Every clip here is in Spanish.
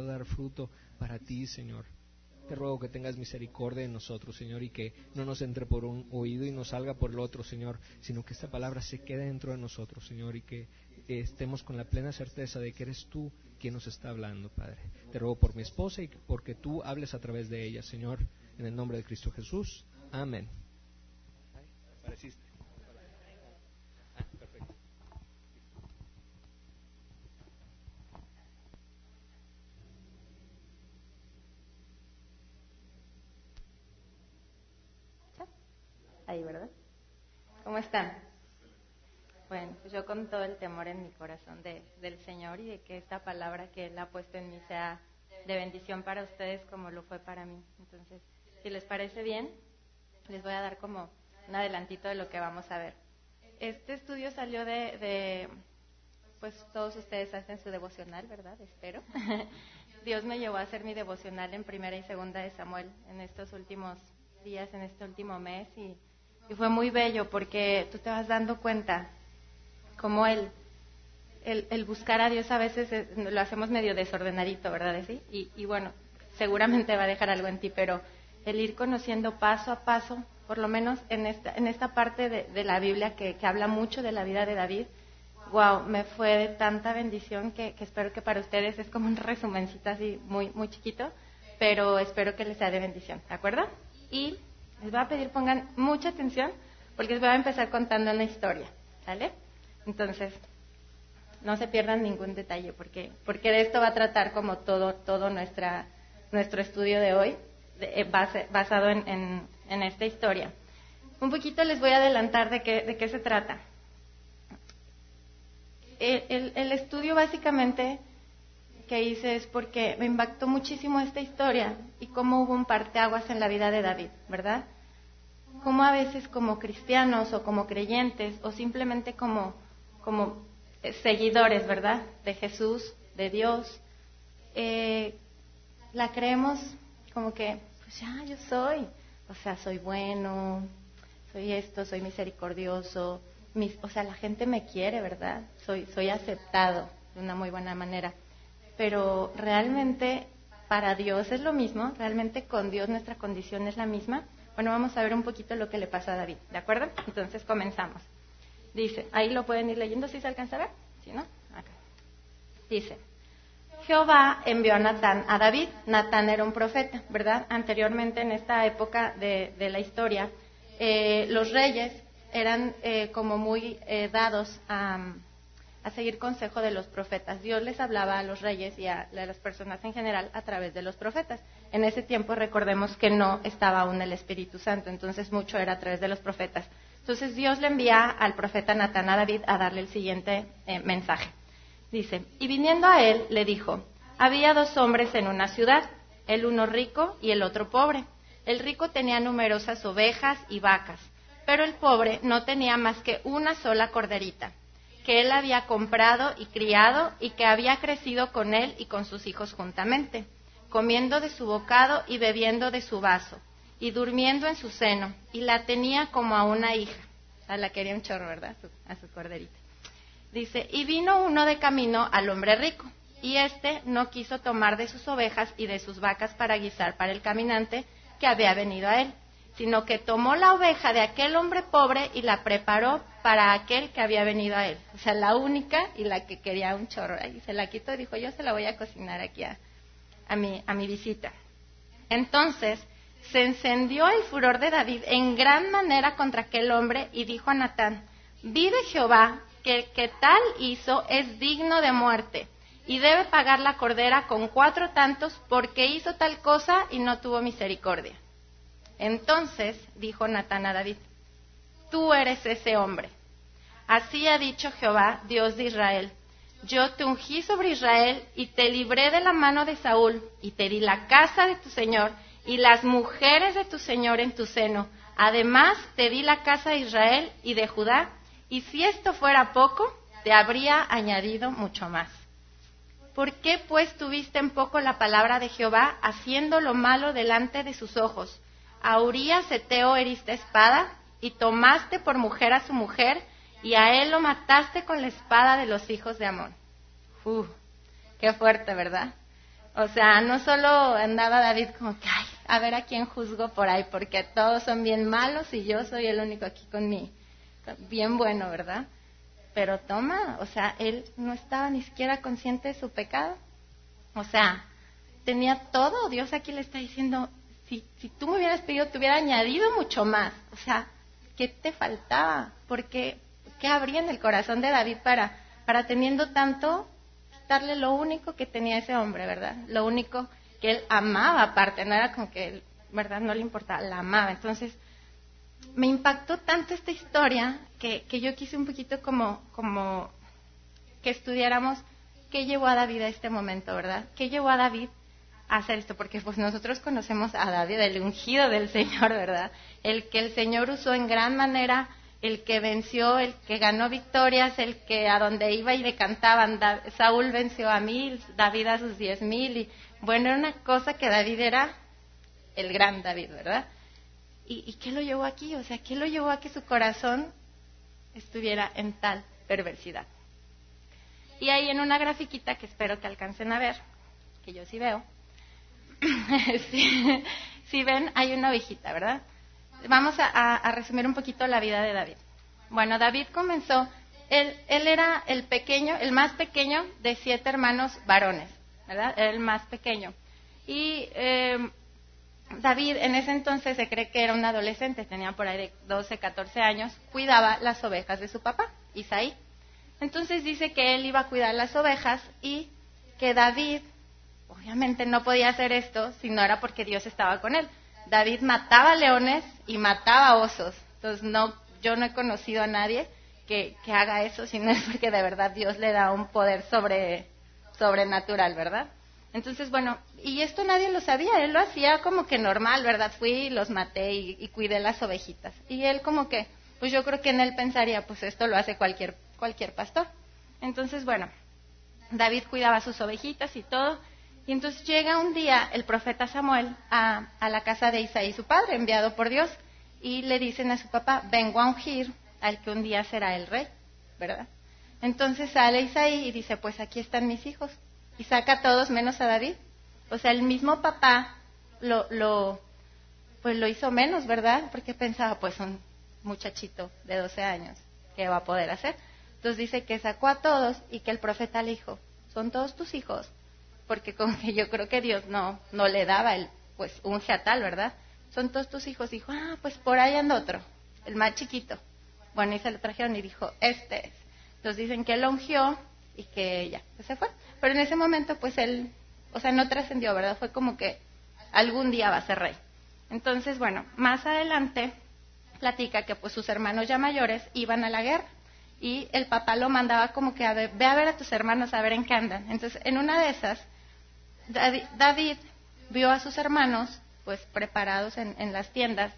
dar fruto para ti, Señor. Te ruego que tengas misericordia en nosotros, Señor, y que no nos entre por un oído y nos salga por el otro, Señor, sino que esta palabra se quede dentro de nosotros, Señor, y que estemos con la plena certeza de que eres tú quien nos está hablando, Padre. Te ruego por mi esposa y porque tú hables a través de ella, Señor, en el nombre de Cristo Jesús. Amén. Ahí, ¿verdad? ¿Cómo están? Bueno, pues yo con todo el temor en mi corazón de, del Señor y de que esta palabra que Él ha puesto en mí sea de bendición para ustedes como lo fue para mí. Entonces, si les parece bien, les voy a dar como un adelantito de lo que vamos a ver. Este estudio salió de, de pues todos ustedes hacen su devocional, ¿verdad? Espero. Dios me llevó a hacer mi devocional en primera y segunda de Samuel en estos últimos días, en este último mes y, y fue muy bello porque tú te vas dando cuenta como el, el, buscar a Dios a veces lo hacemos medio desordenadito, ¿verdad? ¿Sí? Y, bueno, seguramente va a dejar algo en ti, pero el ir conociendo paso a paso, por lo menos en esta, en esta parte de, la Biblia que, habla mucho de la vida de David, wow, me fue de tanta bendición que, que, espero que para ustedes es como un resumencito así muy, muy chiquito, pero espero que les sea de bendición, ¿de acuerdo? Y les voy a pedir pongan mucha atención porque les voy a empezar contando una historia, ¿sale? Entonces, no se pierdan ningún detalle, porque, porque de esto va a tratar como todo, todo nuestra, nuestro estudio de hoy, eh, basado en, en, esta historia. Un poquito les voy a adelantar de qué, de qué se trata. El, el, estudio básicamente que hice es porque me impactó muchísimo esta historia y cómo hubo un parteaguas en la vida de David, ¿verdad? Cómo a veces como cristianos o como creyentes o simplemente como como eh, seguidores, ¿verdad? De Jesús, de Dios, eh, la creemos como que, pues ya, yo soy, o sea, soy bueno, soy esto, soy misericordioso, o sea, la gente me quiere, ¿verdad? Soy, soy aceptado de una muy buena manera. Pero realmente para Dios es lo mismo, realmente con Dios nuestra condición es la misma. Bueno, vamos a ver un poquito lo que le pasa a David, ¿de acuerdo? Entonces comenzamos. Dice, ahí lo pueden ir leyendo si se alcanza a ver, ¿sí no? Dice, Jehová envió a Natán a David. Natán era un profeta, ¿verdad? Anteriormente en esta época de, la historia, eh, los reyes eran eh, como muy eh, dados a, a, seguir consejo de los profetas. Dios les hablaba a los reyes y a, las personas en general a través de los profetas. En ese tiempo recordemos que no estaba aún el Espíritu Santo, entonces mucho era a través de los profetas. Entonces Dios le envía al profeta Natán a David a darle el siguiente eh, mensaje. Dice, y viniendo a él le dijo, había dos hombres en una ciudad, el uno rico y el otro pobre. El rico tenía numerosas ovejas y vacas, pero el pobre no tenía más que una sola corderita, que él había comprado y criado y que había crecido con él y con sus hijos juntamente, comiendo de su bocado y bebiendo de su vaso y durmiendo en su seno, y la tenía como a una hija. A la quería un chorro, ¿verdad? A su, corderita. Dice, y vino uno de camino al hombre rico, y éste no quiso tomar de sus ovejas y de sus vacas para guisar para el caminante que había venido a él, sino que tomó la oveja de aquel hombre pobre y la preparó para aquel que había venido a él. O sea, la única y la que quería un chorro. Y se la quitó y dijo, yo se la voy a cocinar aquí a, a, mi, a mi visita. Entonces se encendió el furor de David en gran manera contra aquel hombre y dijo a Natán, vive Jehová, que el que tal hizo es digno de muerte y debe pagar la cordera con cuatro tantos porque hizo tal cosa y no tuvo misericordia. Entonces dijo Natán a David, tú eres ese hombre. Así ha dicho Jehová, Dios de Israel. Yo te ungí sobre Israel y te libré de la mano de Saúl y te di la casa de tu Señor y las mujeres de tu Señor en tu seno. Además, te di la casa de Israel y de Judá, y si esto fuera poco, te habría añadido mucho más. ¿Por qué pues tuviste en poco la palabra de Jehová, haciendo lo malo delante de sus ojos? A Urias Eteo heriste espada, y tomaste por mujer a su mujer, y a él lo mataste con la espada de los hijos de Amón. Uh, qué fuerte, ¿verdad? O sea, no solo andaba David como que, ay, a ver a quién juzgo por ahí, porque todos son bien malos y yo soy el único aquí con mi, bien bueno, ¿verdad? Pero toma, o sea, él no estaba ni siquiera consciente de su pecado. O sea, tenía todo. Dios aquí le está diciendo, si, si tú me hubieras pedido, te hubiera añadido mucho más. O sea, ¿qué te faltaba? Porque, ¿qué habría en el corazón de David para, para teniendo tanto, darle lo único que tenía ese hombre, ¿verdad? Lo único que él amaba aparte, no era como que él, ¿verdad? No le importaba, la amaba. Entonces, me impactó tanto esta historia que, que yo quise un poquito como, como que estudiáramos qué llevó a David a este momento, ¿verdad? ¿Qué llevó a David a hacer esto? Porque pues nosotros conocemos a David, el ungido del Señor, ¿verdad? El que el Señor usó en gran manera, el que venció, el que ganó victorias, el que a donde iba y decantaban, Saúl venció a mil, David a sus diez mil, y bueno, era una cosa que David era el gran David, ¿verdad? ¿Y, ¿Y qué lo llevó aquí? O sea, ¿qué lo llevó a que su corazón estuviera en tal perversidad? Y ahí en una grafiquita que espero que alcancen a ver, que yo sí veo, si, ven, hay una ovejita, ¿verdad? Vamos a, resumir un poquito la vida de David. Bueno, David comenzó, él, él era el pequeño, el más pequeño de siete hermanos varones, ¿verdad? El más pequeño. Y eh, David en ese entonces se cree que era un adolescente, tenía por ahí de 12, 14 años, cuidaba las ovejas de su papá, Isaí. Entonces dice que él iba a cuidar las ovejas y que David, obviamente no podía hacer esto si no era porque Dios estaba con él. David mataba leones y mataba osos. Entonces no, yo no he conocido a nadie que, que haga eso si no es porque de verdad Dios le da un poder sobre, sobrenatural, ¿verdad? Entonces, bueno, y esto nadie lo sabía, él lo hacía como que normal, ¿verdad? Fui los maté y, cuidé las ovejitas. Y él como que, pues yo creo que en él pensaría, pues esto lo hace cualquier, cualquier pastor. Entonces, bueno, David cuidaba sus ovejitas y todo. Y entonces llega un día el profeta Samuel a, a la casa de Isaí, su padre, enviado por Dios, y le dicen a su papá, vengo a ungir al que un día será el rey, ¿verdad? Entonces sale Isaí y dice, pues aquí están mis hijos y saca a todos menos a David. O sea, el mismo papá lo, lo, pues lo hizo menos, ¿verdad? Porque pensaba, pues un muchachito de 12 años, ¿qué va a poder hacer? Entonces dice que sacó a todos y que el profeta le dijo, son todos tus hijos, porque como que yo creo que Dios no, no le daba el, pues a tal, ¿verdad? Son todos tus hijos. Dijo, ah, pues por ahí anda otro, el más chiquito. Bueno, y se lo trajeron y dijo, este es. Entonces dicen que él ungió y que ya, pues se fue. Pero en ese momento, pues él, o sea, no trascendió, ¿verdad? Fue como que algún día va a ser rey. Entonces, bueno, más adelante platica que pues sus hermanos ya mayores iban a la guerra y el papá lo mandaba como que a ver, ve a ver a tus hermanos a ver en qué andan. Entonces, en una de esas, David vio a sus hermanos pues preparados en las tiendas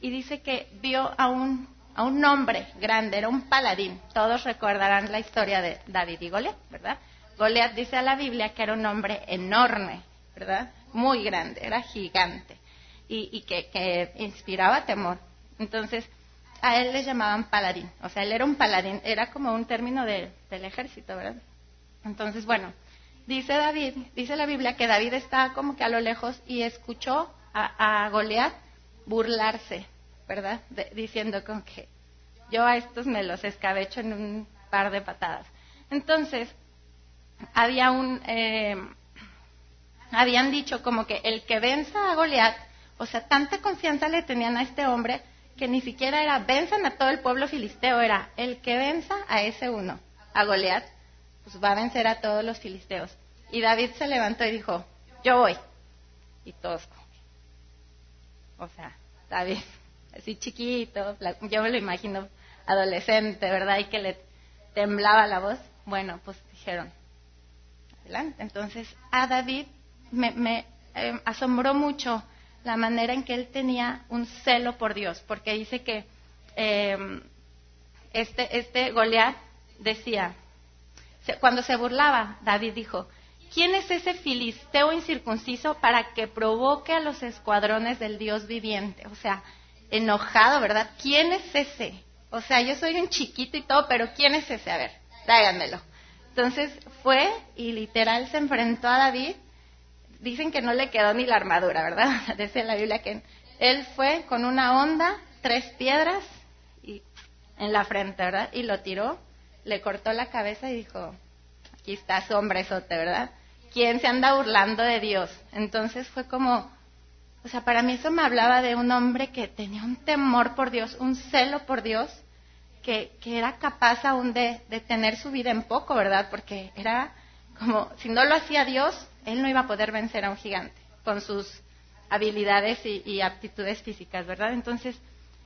y dice que vio a un, a un hombre grande, era un paladín. Todos recordarán la historia de David y Goliat, ¿verdad? Goliat dice a la Biblia que era un hombre enorme, ¿verdad? Muy grande, era gigante y, que, inspiraba temor. Entonces, a él le llamaban paladín, o sea, él era un paladín, era como un término del ejército, ¿verdad? Entonces, bueno, dice David, dice la Biblia que David estaba como que a lo lejos y escuchó a, a Goliat burlarse, ¿verdad? diciendo como que yo a estos me los escabecho en un par de patadas. Entonces, había un, eh, habían dicho como que el que venza a Goliat, o sea, tanta confianza le tenían a este hombre que ni siquiera era venzan a todo el pueblo filisteo, era el que venza a ese uno, a Goliat, pues va a vencer a todos los filisteos. Y David se levantó y dijo, yo voy. Y todos, o sea, David, así chiquito, yo me lo imagino adolescente, ¿verdad? Y que le temblaba la voz. Bueno, pues dijeron, entonces, a David me, eh, asombró mucho la manera en que él tenía un celo por Dios, porque dice que em, este, este Goliat decía, cuando se burlaba, David dijo, ¿quién es ese filisteo incircunciso para que provoque a los escuadrones del Dios viviente? O sea, enojado, ¿verdad? ¿Quién es ese? O sea, yo soy un chiquito y todo, pero ¿quién es ese? A ver, tráiganmelo. Entonces fue y literal se enfrentó a David dicen que no le quedó ni la armadura, ¿verdad? Dice la Biblia que él fue con una onda, tres piedras y en la frente, ¿verdad? Y lo tiró, le cortó la cabeza y dijo, aquí está su hombrezote, ¿verdad? ¿Quién se anda burlando de Dios? Entonces fue como, o sea, para mí eso me hablaba de un hombre que tenía un temor por Dios, un celo por Dios, que, era capaz aún de, de tener su vida en poco, ¿verdad? Porque era como, si no lo hacía Dios, él no iba a poder vencer a un gigante con sus habilidades y, aptitudes físicas, ¿verdad? Entonces,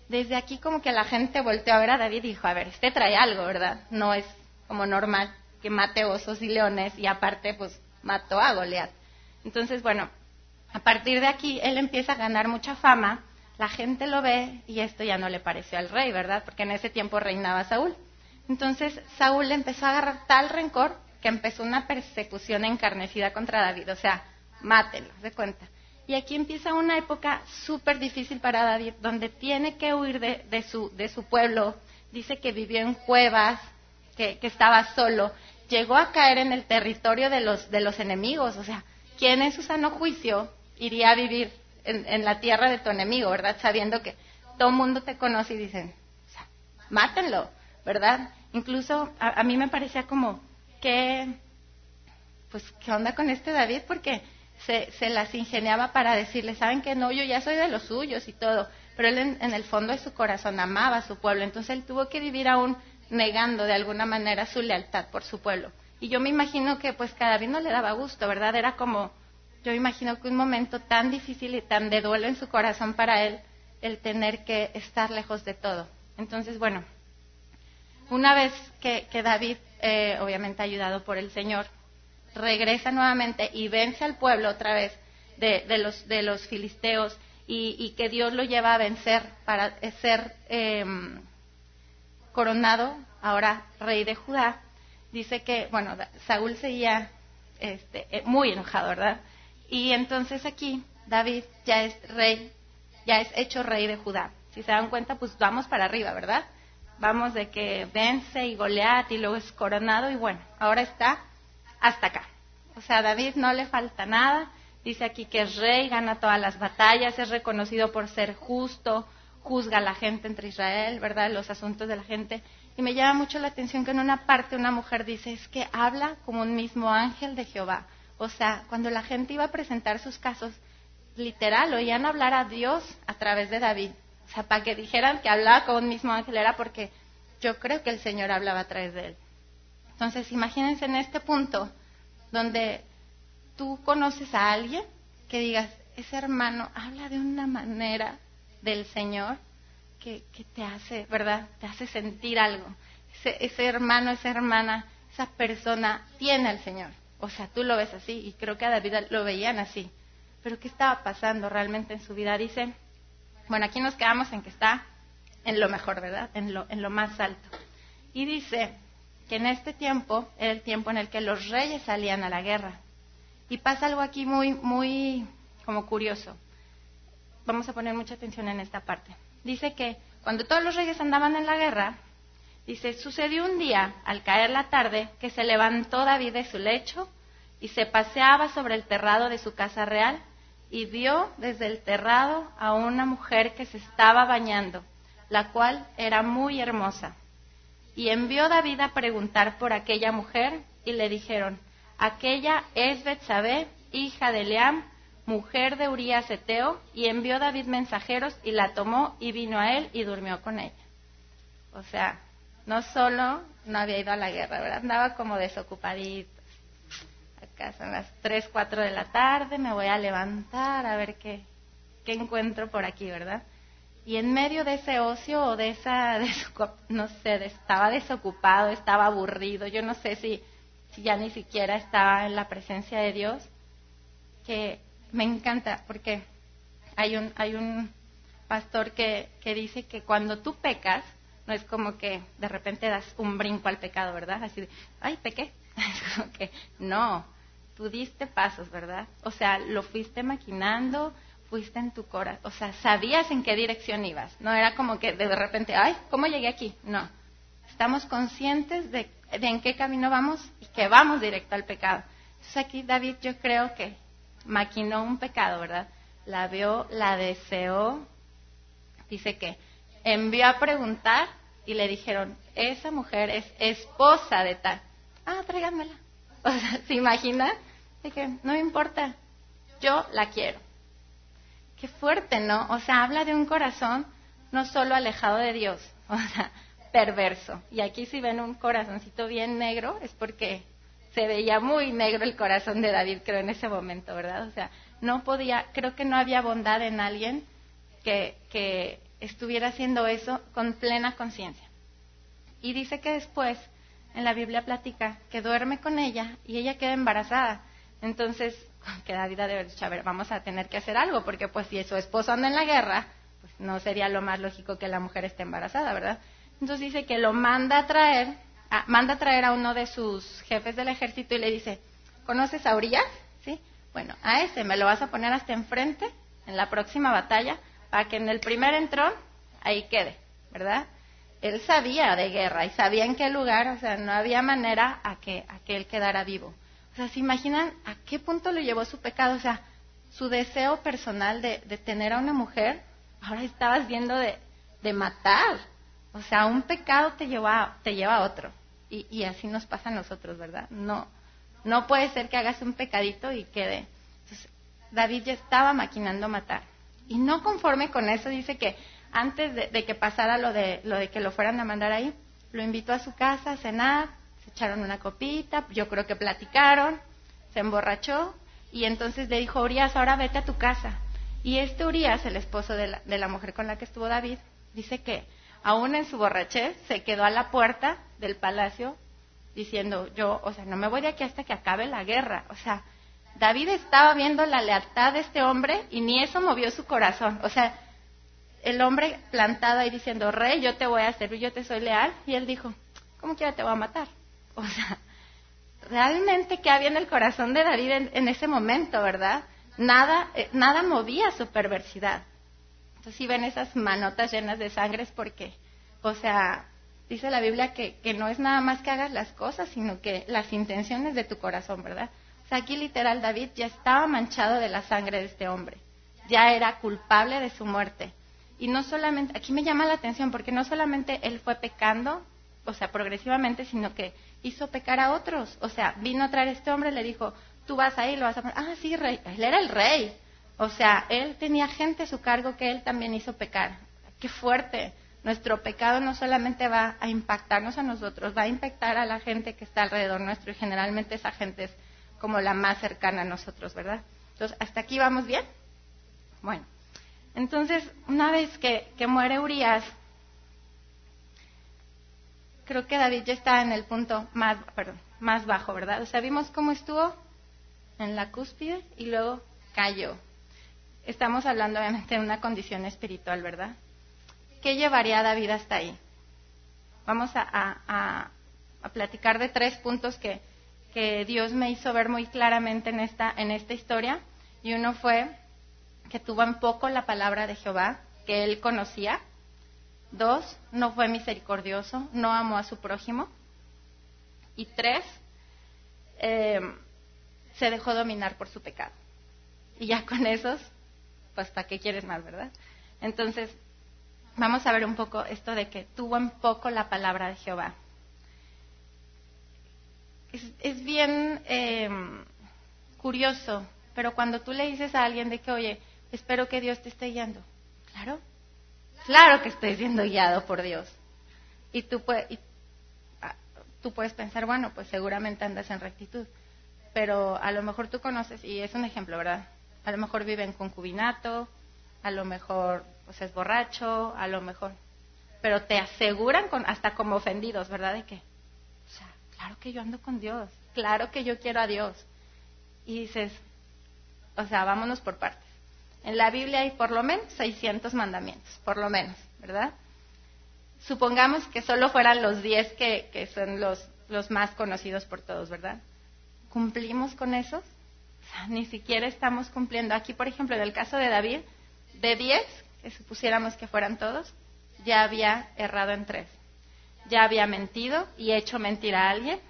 desde aquí como que la gente volteó a ver a David y dijo, a ver, este trae algo, ¿verdad? No es como normal que mate osos y leones y aparte pues mató a Goliat. Entonces, bueno, a partir de aquí él empieza a ganar mucha fama, la gente lo ve y esto ya no le pareció al rey, ¿verdad? Porque en ese tiempo reinaba Saúl. Entonces Saúl empezó a agarrar tal rencor que empezó una persecución encarnecida contra David, o sea, mátenlo, de cuenta. Y aquí empieza una época súper difícil para David, donde tiene que huir de, su, de su pueblo. Dice que vivió en cuevas, que, estaba solo. Llegó a caer en el territorio de los, de los enemigos. O sea, ¿quién en su sano juicio iría a vivir en, la tierra de tu enemigo, verdad? Sabiendo que todo el mundo te conoce y dicen, mátenlo, ¿verdad? Incluso a, a mí me parecía como, ¿qué, pues, ¿qué onda con este David? Porque se, se las ingeniaba para decirle, ¿saben que no? Yo ya soy de los suyos y todo. Pero él en, el fondo de su corazón amaba a su pueblo. Entonces él tuvo que vivir aún negando de alguna manera su lealtad por su pueblo. Y yo me imagino que pues cada David no le daba gusto, ¿verdad? Era como, yo imagino que un momento tan difícil y tan de duelo en su corazón para él, el tener que estar lejos de todo. Entonces, bueno, una vez que, que David eh, obviamente ayudado por el Señor, regresa nuevamente y vence al pueblo otra vez de, los, de los filisteos y, que Dios lo lleva a vencer para ser em, coronado ahora rey de Judá. Dice que, bueno, Saúl seguía este, eh, muy enojado, ¿verdad? Y entonces aquí David ya es rey, ya es hecho rey de Judá. Si se dan cuenta, pues vamos para arriba, ¿verdad? vamos de que vence y Goliat y luego es coronado y bueno, ahora está hasta acá. O sea, David no le falta nada. Dice aquí que es rey, gana todas las batallas, es reconocido por ser justo, juzga a la gente entre Israel, ¿verdad? Los asuntos de la gente. Y me llama mucho la atención que en una parte una mujer dice, es que habla como un mismo ángel de Jehová. O sea, cuando la gente iba a presentar sus casos, literal, oían hablar a Dios a través de David. O sea, para que dijeran que hablaba con un mismo ángel era porque yo creo que el Señor hablaba a través de él. Entonces, imagínense en este punto donde tú conoces a alguien que digas, ese hermano habla de una manera del Señor que, te hace, ¿verdad? Te hace sentir algo. Ese, ese hermano, esa hermana, esa persona tiene al Señor. O sea, tú lo ves así y creo que a David lo veían así. Pero ¿qué estaba pasando realmente en su vida? Dice, bueno, aquí nos quedamos en que está en lo mejor, ¿verdad? En lo, en lo más alto. Y dice que en este tiempo era el tiempo en el que los reyes salían a la guerra. Y pasa algo aquí muy, muy como curioso. Vamos a poner mucha atención en esta parte. Dice que cuando todos los reyes andaban en la guerra, dice, sucedió un día, al caer la tarde, que se levantó David de su lecho y se paseaba sobre el terrado de su casa real y vio desde el terrado a una mujer que se estaba bañando, la cual era muy hermosa. Y envió David a preguntar por aquella mujer y le dijeron, aquella es Betsabé, hija de Leam, mujer de Urías Eteo, y envió David mensajeros y la tomó y vino a él y durmió con ella. O sea, no solo no había ido a la guerra, ¿verdad? Andaba como desocupadito son las 3, 4 de la tarde, me voy a levantar a ver qué, qué encuentro por aquí, ¿verdad? Y en medio de ese ocio o de esa, no sé, estaba desocupado, estaba aburrido, yo no sé si, si ya ni siquiera estaba en la presencia de Dios, que me encanta porque hay un, hay un pastor que, que dice que cuando tú pecas, no es como que de repente das un brinco al pecado, ¿verdad? Así de, ay, pequé. que no, tú diste pasos, ¿verdad? O sea, lo fuiste maquinando, fuiste en tu corazón, o sea, sabías en qué dirección ibas. No era como que de repente, ay, ¿cómo llegué aquí? No. Estamos conscientes de, en qué camino vamos y que vamos directo al pecado. Entonces aquí David yo creo que maquinó un pecado, ¿verdad? La vio, la deseó. Dice que envió a preguntar y le dijeron, esa mujer es esposa de tal. Ah, tráiganmela. O sea, ¿se imagina? De no me importa, yo la quiero. Qué fuerte, ¿no? O sea, habla de un corazón no solo alejado de Dios, o sea, perverso. Y aquí si ven un corazoncito bien negro es porque se veía muy negro el corazón de David, creo, en ese momento, ¿verdad? O sea, no podía, creo que no había bondad en alguien que, que estuviera haciendo eso con plena conciencia. Y dice que después, en la Biblia platica, que duerme con ella y ella queda embarazada. Entonces, que David debe dicho, a ver, vamos a tener que hacer algo, porque pues si su esposo anda en la guerra, pues no sería lo más lógico que la mujer esté embarazada, ¿verdad? Entonces dice que lo manda a traer, manda a traer a uno de sus jefes del ejército y le dice, ¿conoces a Urias? ¿Sí? Bueno, a ese me lo vas a poner hasta enfrente en la próxima batalla para que en el primer entrón ahí quede, ¿verdad? Él sabía de guerra y sabía en qué lugar, o sea, no había manera a que, a que él quedara vivo. O sea, ¿se imaginan a qué punto lo llevó su pecado? O sea, su deseo personal de, de tener a una mujer, ahora estabas viendo de, de matar. O sea, un pecado te lleva, te lleva a otro. Y, y, así nos pasa a nosotros, ¿verdad? No, no puede ser que hagas un pecadito y quede. Entonces, David ya estaba maquinando matar. Y no conforme con eso, dice que antes de, que pasara lo de, lo de que lo fueran a mandar ahí, lo invitó a su casa a cenar, se echaron una copita, yo creo que platicaron, se emborrachó y entonces le dijo, Urias, ahora vete a tu casa. Y este Urias, el esposo de la, de la mujer con la que estuvo David, dice que aún en su borrachez se quedó a la puerta del palacio diciendo, yo, o sea, no me voy de aquí hasta que acabe la guerra. O sea, David estaba viendo la lealtad de este hombre y ni eso movió su corazón. O sea, el hombre plantado ahí diciendo, rey, yo te voy a servir, yo te soy leal. Y él dijo, ¿cómo quiera te voy a matar? O sea, realmente qué había en el corazón de David en, ese momento, ¿verdad? Nada, eh, nada movía su perversidad. Entonces, si ven esas manotas llenas de sangre es porque, o sea, dice la Biblia que, que no es nada más que hagas las cosas, sino que las intenciones de tu corazón, ¿verdad? Aquí literal David ya estaba manchado de la sangre de este hombre, ya era culpable de su muerte. Y no solamente, aquí me llama la atención porque no solamente él fue pecando, o sea, progresivamente, sino que hizo pecar a otros. O sea, vino a traer a este hombre, le dijo, tú vas ahí, lo vas a. Ah, sí, rey. Él era el rey. O sea, él tenía gente a su cargo que él también hizo pecar. Qué fuerte. Nuestro pecado no solamente va a impactarnos a nosotros, va a impactar a la gente que está alrededor nuestro y generalmente esa gente es como la más cercana a nosotros, ¿verdad? Entonces, ¿hasta aquí vamos bien? Bueno, entonces, una vez que, que muere Urias, creo que David ya está en el punto más, perdón, más bajo, ¿verdad? O sea, vimos cómo estuvo en la cúspide y luego cayó. Estamos hablando obviamente de una condición espiritual, ¿verdad? ¿Qué llevaría a David hasta ahí? Vamos a, a, a platicar de tres puntos que, que, Dios me hizo ver muy claramente en esta, en esta historia. Y uno fue que tuvo en poco la palabra de Jehová, que él conocía. Dos, no fue misericordioso, no amó a su prójimo. Y tres, eh, se dejó dominar por su pecado. Y ya con esos, pues ¿para qué quieres más, verdad? Entonces, vamos a ver un poco esto de que tuvo en poco la palabra de Jehová. Es, bien eh, curioso, pero cuando tú le dices a alguien de que, oye, espero que Dios te esté guiando, claro, Claro que estoy siendo guiado por Dios. Y tú, puedes, ah, tú puedes pensar, bueno, pues seguramente andas en rectitud. Pero a lo mejor tú conoces, y es un ejemplo, ¿verdad? A lo mejor vive en concubinato, a lo mejor pues es borracho, a lo mejor. Pero te aseguran con, hasta como ofendidos, ¿verdad? De que, claro que yo ando con Dios, claro que yo quiero a Dios. Y dices, o sea, vámonos por partes. En la Biblia hay por lo menos 600 mandamientos, por lo menos, ¿verdad? Supongamos que solo fueran los 10 que, que son los, los más conocidos por todos, ¿verdad? ¿Cumplimos con esos? O sea, ni siquiera estamos cumpliendo. Aquí, por ejemplo, en el caso de David, de 10, que supusiéramos que fueran todos, ya había errado en tres. Ya había mentido y hecho mentir a alguien.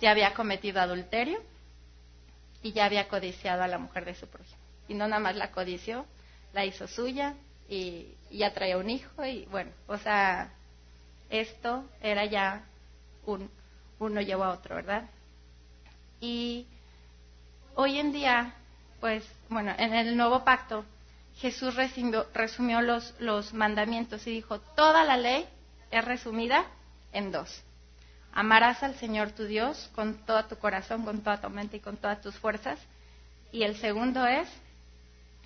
Ya había cometido adulterio. y ya había codiciado a la mujer de su prójimo. Y no nada más la codició, la hizo suya y, ya traía un hijo y bueno, o sea, esto era ya un uno llevó a otro, ¿verdad? Y hoy en día, pues, bueno, en el nuevo pacto, Jesús resumió, resumió los, los mandamientos y dijo, toda la ley es resumida en dos. Amarás al Señor tu Dios con todo tu corazón, con toda tu mente y con todas tus fuerzas. Y el segundo es,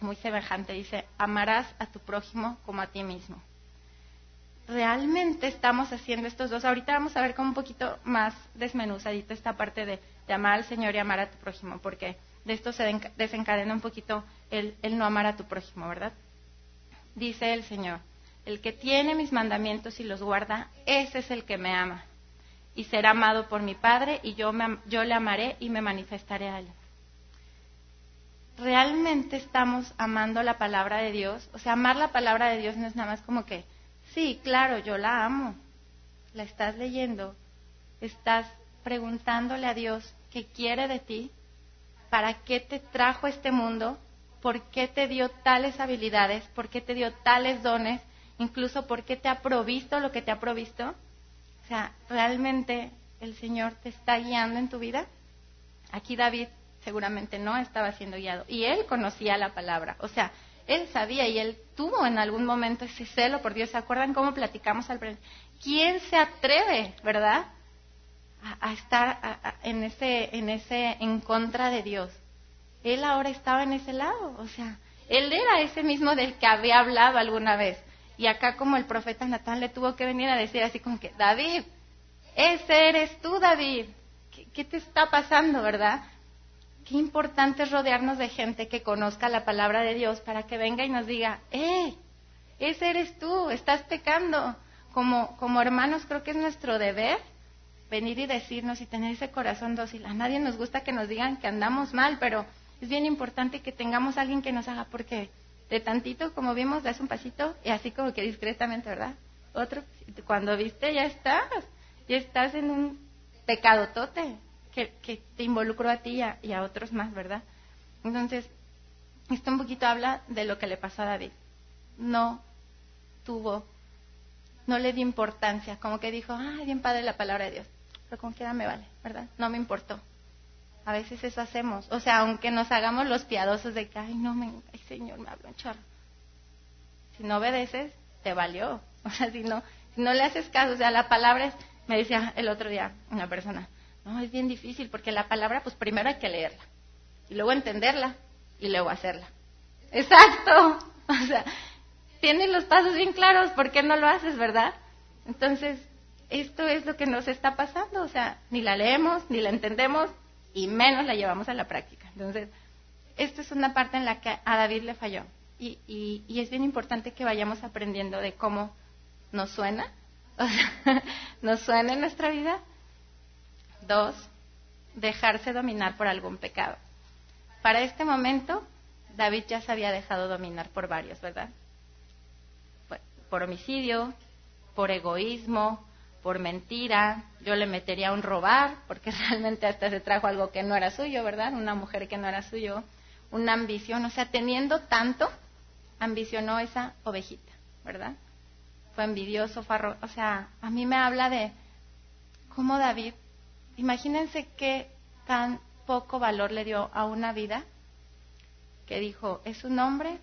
muy semejante, dice, amarás a tu prójimo como a ti mismo. Realmente estamos haciendo estos dos. Ahorita vamos a ver como un poquito más desmenuzadito esta parte de, amar al Señor y amar a tu prójimo, porque de esto se desencadena un poquito el, el no amar a tu prójimo, ¿verdad? Dice el Señor, el que tiene mis mandamientos y los guarda, ese es el que me ama y será amado por mi Padre y yo, me, yo le amaré y me manifestaré a él. ¿Realmente estamos amando la palabra de Dios? O sea, amar la palabra de Dios no es nada más como que, sí, claro, yo la amo. La estás leyendo, estás preguntándole a Dios qué quiere de ti, para qué te trajo este mundo, por qué te dio tales habilidades, por qué te dio tales dones, incluso por qué te ha provisto lo que te ha provisto. O sea, ¿realmente el Señor te está guiando en tu vida? Aquí David seguramente no estaba siendo guiado y él conocía la palabra. O sea, él sabía y él tuvo en algún momento ese celo por Dios. ¿Se acuerdan cómo platicamos al principio? ¿Quién se atreve, verdad? A, estar en ese, en ese, en contra de Dios. Él ahora estaba en ese lado, o sea, él era ese mismo del que había hablado alguna vez. Y acá como el profeta Natán le tuvo que venir a decir así como que, David, ese eres tú, David. ¿Qué, te está pasando, verdad? Qué importante es rodearnos de gente que conozca la palabra de Dios para que venga y nos diga, ¡eh! Ese eres tú, estás pecando. Como, como hermanos creo que es nuestro deber venir y decirnos y tener ese corazón dócil. A nadie nos gusta que nos digan que andamos mal, pero es bien importante que tengamos alguien que nos haga porque de tantito, como vimos, das un pasito y así como que discretamente, ¿verdad? Otro, cuando viste ya estás, ya estás en un pecado tote que, que te involucró a ti y a, otros más, ¿verdad? Entonces, esto un poquito habla de lo que le pasó a David. No tuvo, no le dio importancia, como que dijo, ay, bien padre la palabra de Dios, pero como quiera me vale, ¿verdad? No me importó. A veces eso hacemos. O sea, aunque nos hagamos los piadosos de que, ay, no, me, ay, Señor, me hablo un chorro. Si no obedeces, te valió. O sea, si no, si no le haces caso, o sea, la palabra es, me decía el otro día una persona, no, es bien difícil porque la palabra, pues primero hay que leerla, y luego entenderla, y luego hacerla. Exacto. O sea, tienes los pasos bien claros, ¿por qué no lo haces, verdad? Entonces, esto es lo que nos está pasando, o sea, ni la leemos, ni la entendemos, y menos la llevamos a la práctica. Entonces, esta es una parte en la que a David le falló. Y, y, es bien importante que vayamos aprendiendo de cómo nos suena, nos suena en nuestra vida. Dos, dejarse dominar por algún pecado. Para este momento, David ya se había dejado dominar por varios, ¿verdad? Por homicidio, por egoísmo, por mentira, yo le metería un robar, porque realmente hasta se trajo algo que no era suyo, ¿verdad? Una mujer que no era suyo, una ambición, o sea, teniendo tanto, ambicionó esa ovejita, ¿verdad? Fue envidioso, farro, o sea, a mí me habla de cómo David, imagínense qué tan poco valor le dio a una vida que dijo, es un hombre,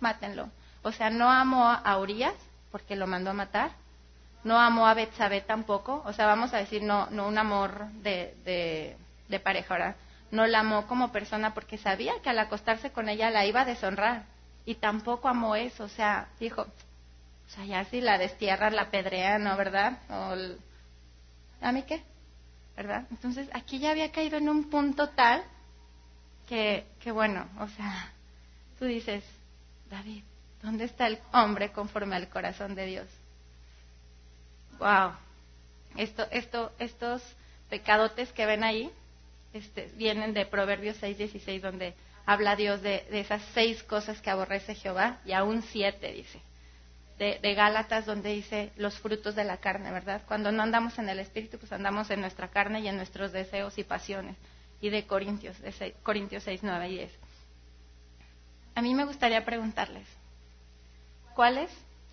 mátenlo. O sea, no amó a Urias porque lo mandó a matar, no amó a Betsabé tampoco, o sea, vamos a decir, no, no un amor de, de, pareja, ¿verdad? No la amó como persona porque sabía que al acostarse con ella la iba a deshonrar. Y tampoco amó eso, o sea, dijo, o sea, ya si la destierra, la pedrea, ¿no? ¿Verdad? O ¿A mí qué? ¿Verdad? Entonces, aquí ya había caído en un punto tal que, que, bueno, o sea, tú dices, David, ¿dónde está el hombre conforme al corazón de Dios? Wow. Esto, esto, estos pecadotes que ven ahí este, vienen de Proverbios 6:16, donde habla Dios de, esas seis cosas que aborrece Jehová, y aún siete, dice. De, Gálatas, donde dice los frutos de la carne, ¿verdad? Cuando no andamos en el Espíritu, pues andamos en nuestra carne y en nuestros deseos y pasiones. y de Corintios, de Corintios 6, 9 y 10. A mí me gustaría preguntarles, ¿cuáles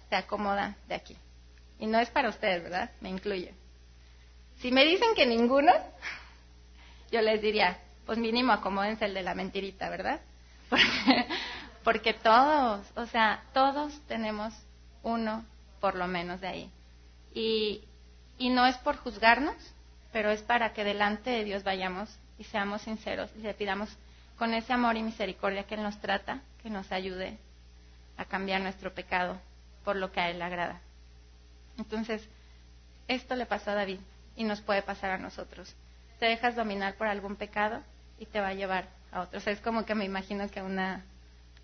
se acomodan de aquí? Y no es para ustedes, ¿verdad? Me incluye. Si me dicen que ninguno, yo les diría, pues mínimo acomódense el de la mentirita, ¿verdad? Porque, porque todos, o sea, todos tenemos uno por lo menos de ahí. Y, y no es por juzgarnos, pero es para que delante de Dios vayamos y seamos sinceros y le pidamos con ese amor y misericordia que Él nos trata, que nos ayude a cambiar nuestro pecado por lo que a Él le agrada. Entonces, esto le pasó a David y nos puede pasar a nosotros. Te dejas dominar por algún pecado y te va a llevar a otros. es como que me imagino que una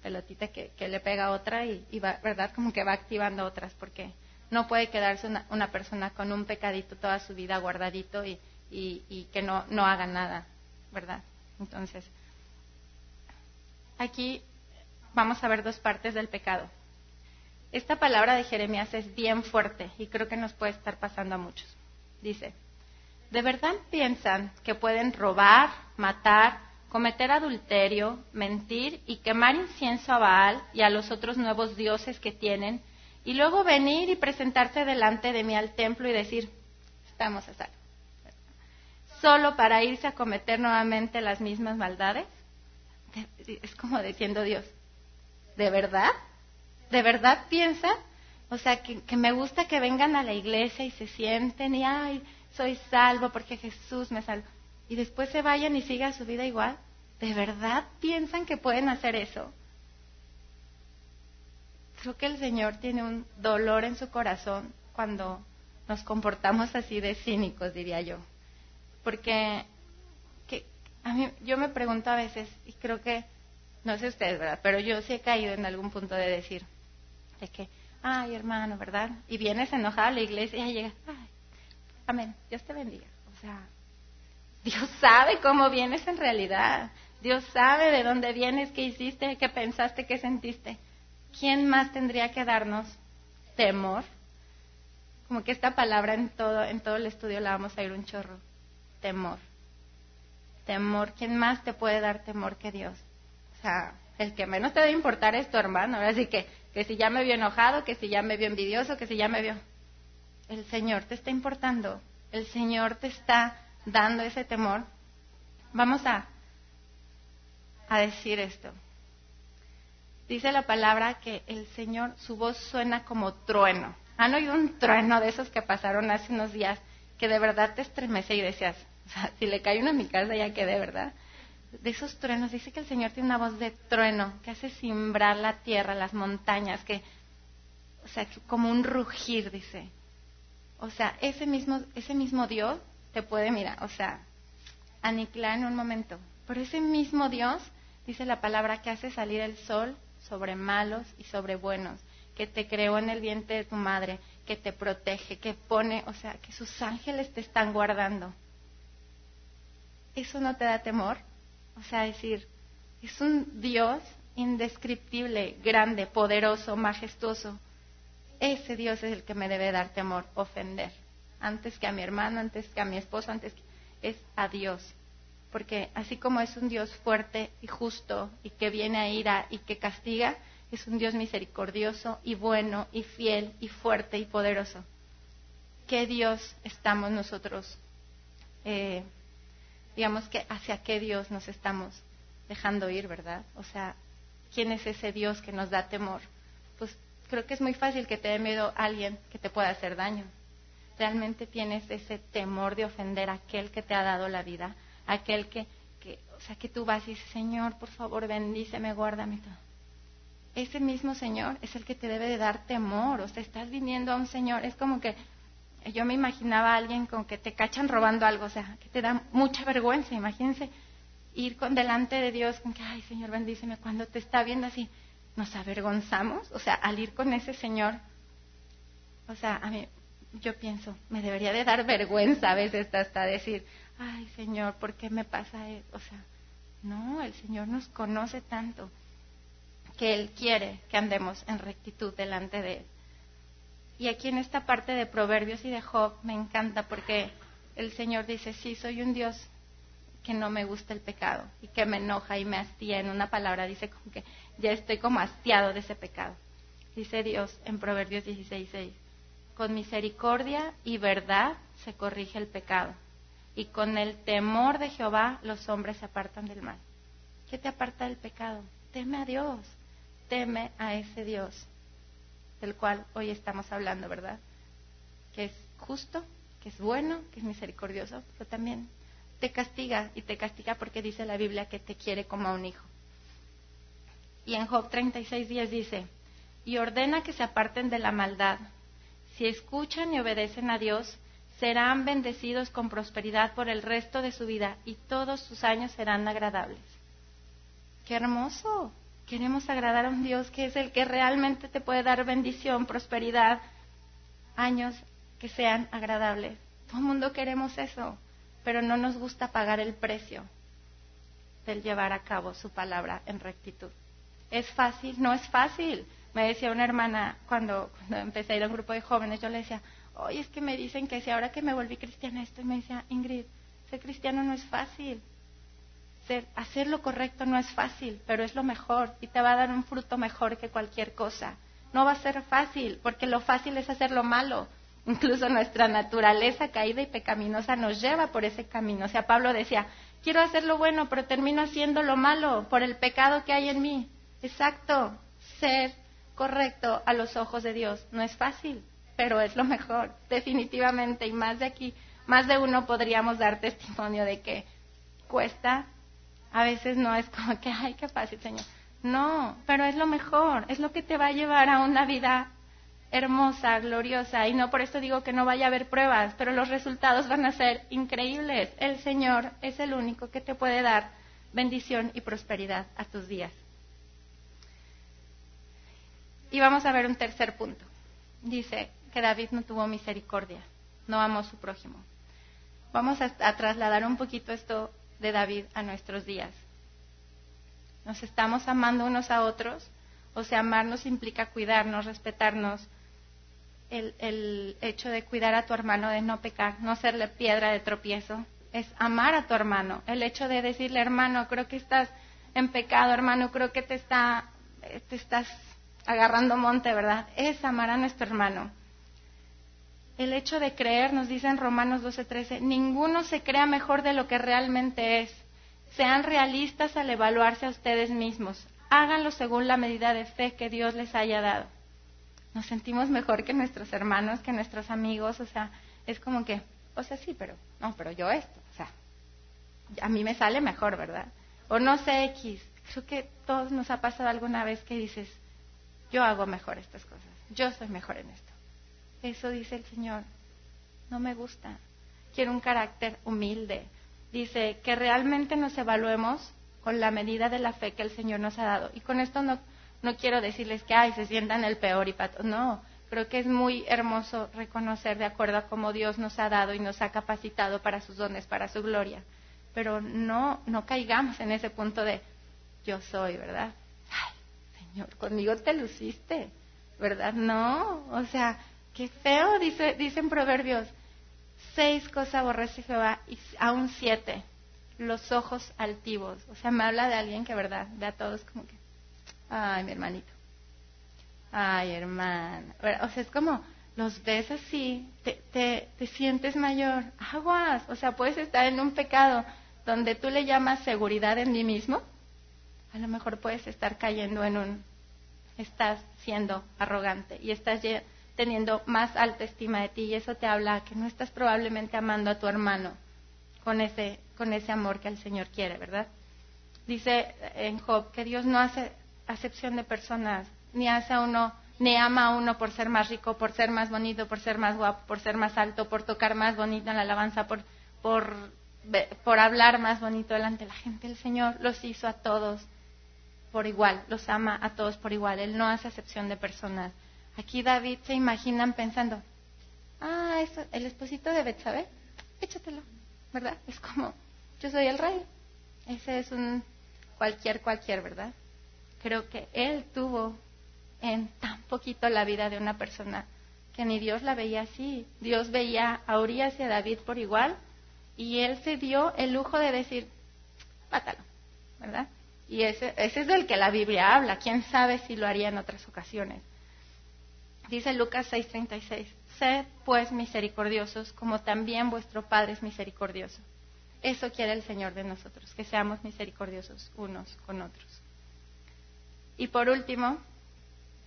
pelotita que, le pega a otra y, va, ¿verdad? Como que va activando otras, porque no puede quedarse una, persona con un pecadito toda su vida guardadito y, y que no, no haga nada, ¿verdad? Entonces, aquí vamos a ver dos partes del pecado. Esta palabra de Jeremías es bien fuerte y creo que nos puede estar pasando a muchos. Dice, ¿de verdad piensan que pueden robar, matar, cometer adulterio, mentir y quemar incienso a Baal y a los otros nuevos dioses que tienen y luego venir y presentarse delante de mí al templo y decir, estamos a salvo? Solo para irse a cometer nuevamente las mismas maldades. Es como diciendo Dios, ¿de verdad? ¿De verdad piensa? O sea, que, me gusta que vengan a la iglesia y se sienten y, ay, soy salvo porque Jesús me salvó. Y después se vayan y sigan su vida igual. ¿De verdad piensan que pueden hacer eso? Creo que el Señor tiene un dolor en su corazón cuando nos comportamos así de cínicos, diría yo. Porque que, a mí, yo me pregunto a veces, y creo que no sé ustedes, ¿verdad? Pero yo sí he caído en algún punto de decir, de que, ay, hermano, ¿verdad? Y vienes enojado a la iglesia y llegas, ay, amén, Dios te bendiga. O sea, Dios sabe cómo vienes en realidad. Dios sabe de dónde vienes, qué hiciste, qué pensaste, qué sentiste. ¿Quién más tendría que darnos temor? Como que esta palabra en todo, en todo el estudio la vamos a ir un chorro. Temor. Temor. ¿Quién más te puede dar temor que Dios? O sea, el que menos te debe importar es tu hermano. Así que, que si ya me vio enojado, que si ya me vio envidioso, que si ya me vio. El Señor te está importando. El Señor te está dando ese temor. Vamos a, a decir esto. Dice la palabra que el Señor, su voz suena como trueno. ¿Han oído un trueno de esos que pasaron hace unos días que de verdad te estremece y decías, si le cae uno en mi casa ya quedé, ¿verdad? De esos truenos. Dice que el Señor tiene una voz de trueno que hace simbrar la tierra, las montañas, que, o sea, como un rugir, dice. O sea, ese mismo, ese mismo Dios te puede, mira, o sea, aniquilar en un momento. Pero ese mismo Dios, dice la palabra, que hace salir el sol sobre malos y sobre buenos, que te creó en el vientre de tu madre, que te protege, que pone, o sea, que sus ángeles te están guardando. ¿Eso no te da temor? O sea, decir, es un Dios indescriptible, grande, poderoso, majestuoso. Ese Dios es el que me debe dar temor, ofender. Antes que a mi hermano, antes que a mi esposo, antes que... es a Dios. Porque así como es un Dios fuerte y justo y que viene a ira y que castiga, es un Dios misericordioso y bueno y fiel y fuerte y poderoso. ¿Qué Dios estamos nosotros eh, digamos que hacia qué Dios nos estamos dejando ir, ¿verdad? O sea, ¿quién es ese Dios que nos da temor? Pues creo que es muy fácil que te dé miedo a alguien que te pueda hacer daño. Realmente tienes ese temor de ofender a aquel que te ha dado la vida, aquel que, que o sea, que tú vas y dices, Señor, por favor, bendíceme, guárdame todo. Ese mismo Señor es el que te debe de dar temor. O sea, estás viniendo a un Señor, es como que yo me imaginaba a alguien con que te cachan robando algo, o sea, que te da mucha vergüenza. Imagínense ir con delante de Dios con que, ay Señor, bendíceme, cuando te está viendo así, nos avergonzamos, o sea, al ir con ese Señor, o sea, a mí, yo pienso, me debería de dar vergüenza a veces hasta decir, ay Señor, ¿por qué me pasa eso? O sea, no, el Señor nos conoce tanto que Él quiere que andemos en rectitud delante de Él. Y aquí en esta parte de Proverbios y de Job me encanta porque el Señor dice, sí, soy un Dios que no me gusta el pecado y que me enoja y me hastía. En una palabra dice como que ya estoy como hastiado de ese pecado. Dice Dios en Proverbios 16:6, con misericordia y verdad se corrige el pecado y con el temor de Jehová los hombres se apartan del mal. ¿Qué te aparta del pecado? Teme a Dios, teme a ese Dios del cual hoy estamos hablando, ¿verdad? Que es justo, que es bueno, que es misericordioso, pero también te castiga y te castiga porque dice la Biblia que te quiere como a un hijo. Y en Job 36.10 dice, y ordena que se aparten de la maldad. Si escuchan y obedecen a Dios, serán bendecidos con prosperidad por el resto de su vida y todos sus años serán agradables. ¡Qué hermoso! Queremos agradar a un Dios que es el que realmente te puede dar bendición, prosperidad, años que sean agradables. Todo el mundo queremos eso, pero no nos gusta pagar el precio del llevar a cabo su palabra en rectitud. ¿Es fácil? No es fácil. Me decía una hermana cuando, empecé a ir a un grupo de jóvenes, yo le decía, oye, es que me dicen que si ahora que me volví cristiana esto, y me decía, Ingrid, ser cristiano no es fácil hacer lo correcto no es fácil, pero es lo mejor y te va a dar un fruto mejor que cualquier cosa. No va a ser fácil, porque lo fácil es hacer lo malo. Incluso nuestra naturaleza caída y pecaminosa nos lleva por ese camino. O sea, Pablo decía, quiero hacer lo bueno, pero termino haciendo lo malo por el pecado que hay en mí. Exacto, ser correcto a los ojos de Dios no es fácil, pero es lo mejor, definitivamente. Y más de aquí, más de uno podríamos dar testimonio de que cuesta, a veces no es como que, ay, qué fácil, Señor. No, pero es lo mejor, es lo que te va a llevar a una vida hermosa, gloriosa. Y no por eso digo que no vaya a haber pruebas, pero los resultados van a ser increíbles. El Señor es el único que te puede dar bendición y prosperidad a tus días. Y vamos a ver un tercer punto. Dice que David no tuvo misericordia, no amó a su prójimo. Vamos a, a trasladar un poquito esto de David a nuestros días. Nos estamos amando unos a otros, o sea, amarnos implica cuidarnos, respetarnos. El, el hecho de cuidar a tu hermano, de no pecar, no serle piedra de tropiezo, es amar a tu hermano. El hecho de decirle, hermano, creo que estás en pecado, hermano, creo que te, está, te estás agarrando monte, ¿verdad? Es amar a nuestro hermano el hecho de creer, nos dice en Romanos 12:13, ninguno se crea mejor de lo que realmente es. Sean realistas al evaluarse a ustedes mismos. Háganlo según la medida de fe que Dios les haya dado. Nos sentimos mejor que nuestros hermanos, que nuestros amigos, o sea, es como que, o sea, sí, pero, no, pero yo esto, o sea, a mí me sale mejor, ¿verdad? O no sé X, creo que todos nos ha pasado alguna vez que dices, yo hago mejor estas cosas, yo soy mejor en esto. Eso dice el Señor. No me gusta. Quiero un carácter humilde. Dice que realmente nos evaluemos con la medida de la fe que el Señor nos ha dado. Y con esto no, no quiero decirles que, ay, se sientan el peor y pato. No, creo que es muy hermoso reconocer de acuerdo a cómo Dios nos ha dado y nos ha capacitado para sus dones, para su gloria. Pero no, no caigamos en ese punto de yo soy, ¿verdad? Ay, Señor, conmigo te luciste, ¿verdad? No, o sea, Qué feo, dice, dicen Proverbios. Seis cosas aborrece Jehová y aún siete. Los ojos altivos. O sea, me habla de alguien que, ¿verdad? Ve a todos como que, ay, mi hermanito. Ay, hermana. O sea, es como, los ves así, te, te, te sientes mayor. Aguas. O sea, puedes estar en un pecado donde tú le llamas seguridad en mí mismo. A lo mejor puedes estar cayendo en un, estás siendo arrogante y estás teniendo más alta estima de ti y eso te habla que no estás probablemente amando a tu hermano con ese, con ese amor que el Señor quiere, ¿verdad? Dice en Job que Dios no hace acepción de personas, ni hace a uno, ni ama a uno por ser más rico, por ser más bonito, por ser más guapo, por ser más alto, por tocar más bonito en la alabanza, por, por, por hablar más bonito delante de la gente. El Señor los hizo a todos por igual, los ama a todos por igual. Él no hace acepción de personas. Aquí David se imaginan pensando, ah, eso, el esposito de Betsabé, échatelo, ¿verdad? Es como, yo soy el rey. Ese es un cualquier, cualquier, ¿verdad? Creo que él tuvo en tan poquito la vida de una persona que ni Dios la veía así. Dios veía a Urias y a David por igual y él se dio el lujo de decir, mátalo, ¿verdad? Y ese, ese es del que la Biblia habla. ¿Quién sabe si lo haría en otras ocasiones? Dice Lucas 6:36, sed pues misericordiosos como también vuestro Padre es misericordioso. Eso quiere el Señor de nosotros, que seamos misericordiosos unos con otros. Y por último,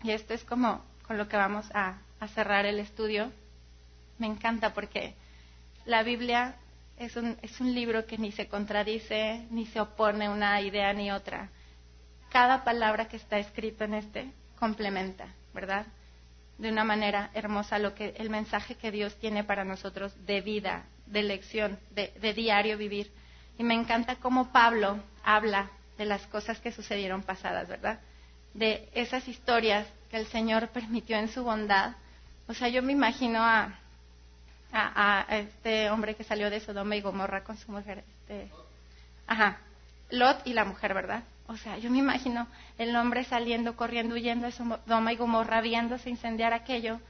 y esto es como con lo que vamos a, cerrar el estudio, me encanta porque la Biblia es un, es un libro que ni se contradice, ni se opone una idea ni otra. Cada palabra que está escrita en este complementa, ¿verdad? De una manera hermosa lo que el mensaje que Dios tiene para nosotros de vida, de lección, de, diario vivir. Y me encanta cómo Pablo habla de las cosas que sucedieron pasadas, ¿verdad? De esas historias que el Señor permitió en su bondad. O sea, yo me imagino a, a, este hombre que salió de Sodoma y Gomorra con su mujer. Este, ajá, Lot y la mujer, ¿verdad? O sea, yo me imagino el hombre saliendo, corriendo, huyendo de Sodoma y Gomorra, viéndose incendiar aquello,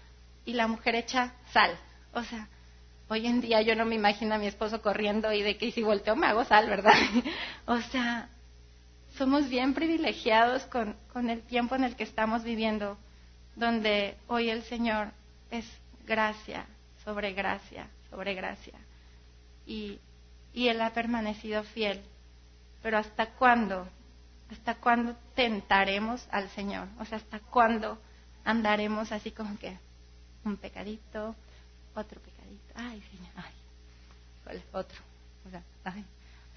y la mujer echa sal. O sea, hoy en día yo no me imagino a mi esposo corriendo y de que si volteo me hago sal, ¿verdad? o sea, somos bien privilegiados con, con el tiempo en el que estamos viviendo, donde hoy el Señor es gracia, sobre gracia, sobre gracia. Y, y Él ha permanecido fiel. Pero ¿hasta cuándo? ¿Hasta cuándo tentaremos al Señor? O sea, ¿hasta cuándo andaremos así como que un pecadito, otro pecadito? Ay, Señor, ay, ¿cuál es otro? O sea, ay.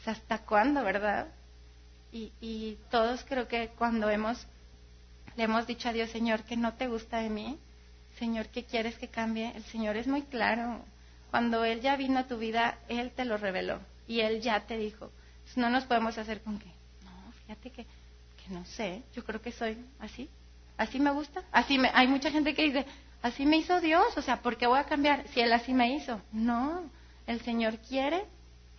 ¿hasta cuándo, verdad? Y, y todos creo que cuando hemos, le hemos dicho a Dios, Señor, que no te gusta de mí, Señor, ¿qué quieres que cambie? El Señor es muy claro. Cuando Él ya vino a tu vida, Él te lo reveló y Él ya te dijo. no nos podemos hacer con no, fíjate que, que no sé, yo creo que soy así, así me gusta, así me, hay mucha gente que dice, así me hizo Dios, o sea, ¿por qué voy a cambiar si Él así me hizo? No, el Señor quiere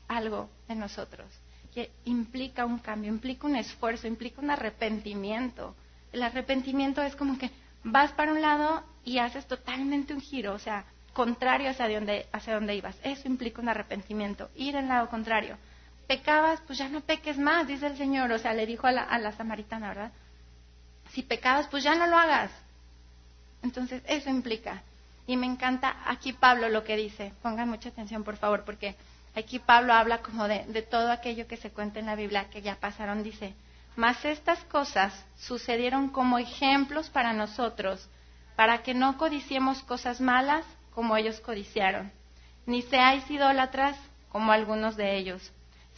algo en nosotros que implica un cambio, implica un esfuerzo, implica un arrepentimiento. El arrepentimiento es como que vas para un lado y haces totalmente un giro, o sea, contrario hacia donde, hacia donde ibas. Eso implica un arrepentimiento, ir en lado contrario. Pecabas, pues ya no peques más, dice el Señor, o sea, le dijo a la, a la samaritana, ¿verdad? Si pecabas, pues ya no lo hagas. Entonces, eso implica. Y me encanta aquí Pablo lo que dice. Pongan mucha atención, por favor, porque aquí Pablo habla como de, de todo aquello que se cuenta en la Biblia que ya pasaron. Dice, mas estas cosas sucedieron como ejemplos para nosotros para que no codiciemos cosas malas como ellos codiciaron, ni seáis idólatras como algunos de ellos.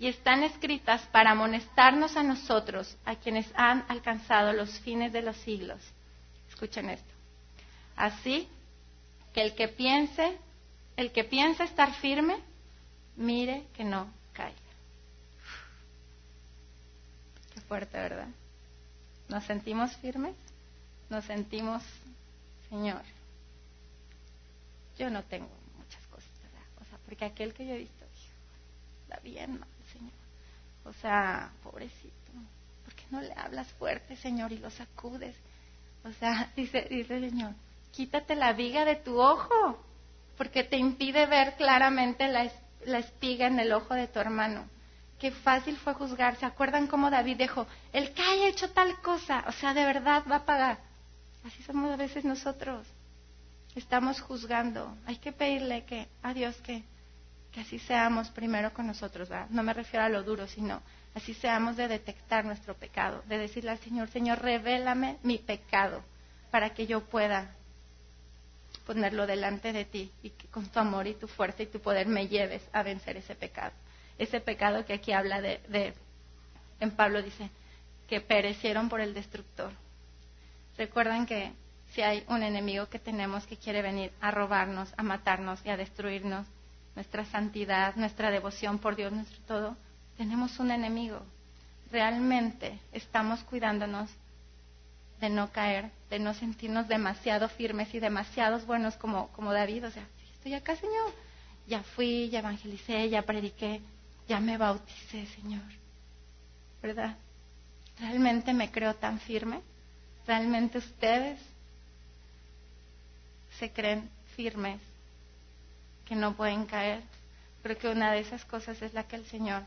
y están escritas para amonestarnos a nosotros, a quienes han alcanzado los fines de los siglos. Escuchen esto. Así que el que piense, el que piensa estar firme, mire que no caiga. Qué fuerte, ¿verdad? ¿Nos sentimos firmes? ¿Nos sentimos, Señor? yo no tengo muchas cosas, ¿verdad? O sea, porque aquel que yo he visto, está bien mal. O sea, pobrecito, ¿por qué no le hablas fuerte, Señor, y lo sacudes? O sea, dice, dice Señor, quítate la viga de tu ojo, porque te impide ver claramente la, la espiga en el ojo de tu hermano. Qué fácil fue juzgar. ¿Se acuerdan cómo David dijo, el que haya hecho tal cosa, o sea, de verdad va a pagar? Así somos a veces nosotros estamos juzgando. Hay que pedirle que a Dios que, que así seamos primero con nosotros. No me refiero a lo duro, sino así seamos de detectar nuestro pecado, de decirle al Señor, Señor, revélame mi pecado para que yo pueda ponerlo delante de ti y que con tu amor y tu fuerza y tu poder me lleves a vencer ese pecado. Ese pecado que aquí habla de, de en Pablo dice, que perecieron por el destructor. Recuerdan que si hay un enemigo que tenemos que quiere venir a robarnos, a matarnos y a destruirnos, nuestra santidad, nuestra devoción por Dios, nuestro todo, tenemos un enemigo. realmente estamos cuidándonos de no caer, de no sentirnos demasiado firmes y demasiados buenos como, David. O sea, estoy acá, Señor. Ya fui, ya evangelicé, ya prediqué, ya me bauticé, Señor. ¿Verdad? ¿Realmente me creo tan firme? ¿Realmente ustedes se creen firmes que no pueden caer? Creo que una de esas cosas es la que el Señor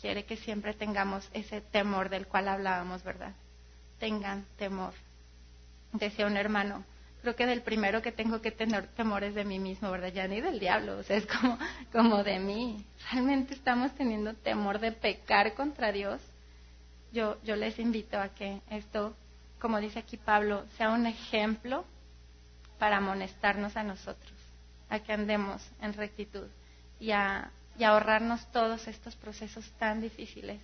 quiere que siempre tengamos ese temor del cual hablábamos, ¿verdad? tengan temor. Decía un hermano, creo que del primero que tengo que tener temor es de mí mismo, ¿verdad? Ya ni del diablo, o sea, es como, como de mí. Realmente estamos teniendo temor de pecar contra Dios. Yo, yo les invito a que esto, como dice aquí Pablo, sea un ejemplo para amonestarnos a nosotros, a que andemos en rectitud y a, ahorrarnos todos estos procesos tan difíciles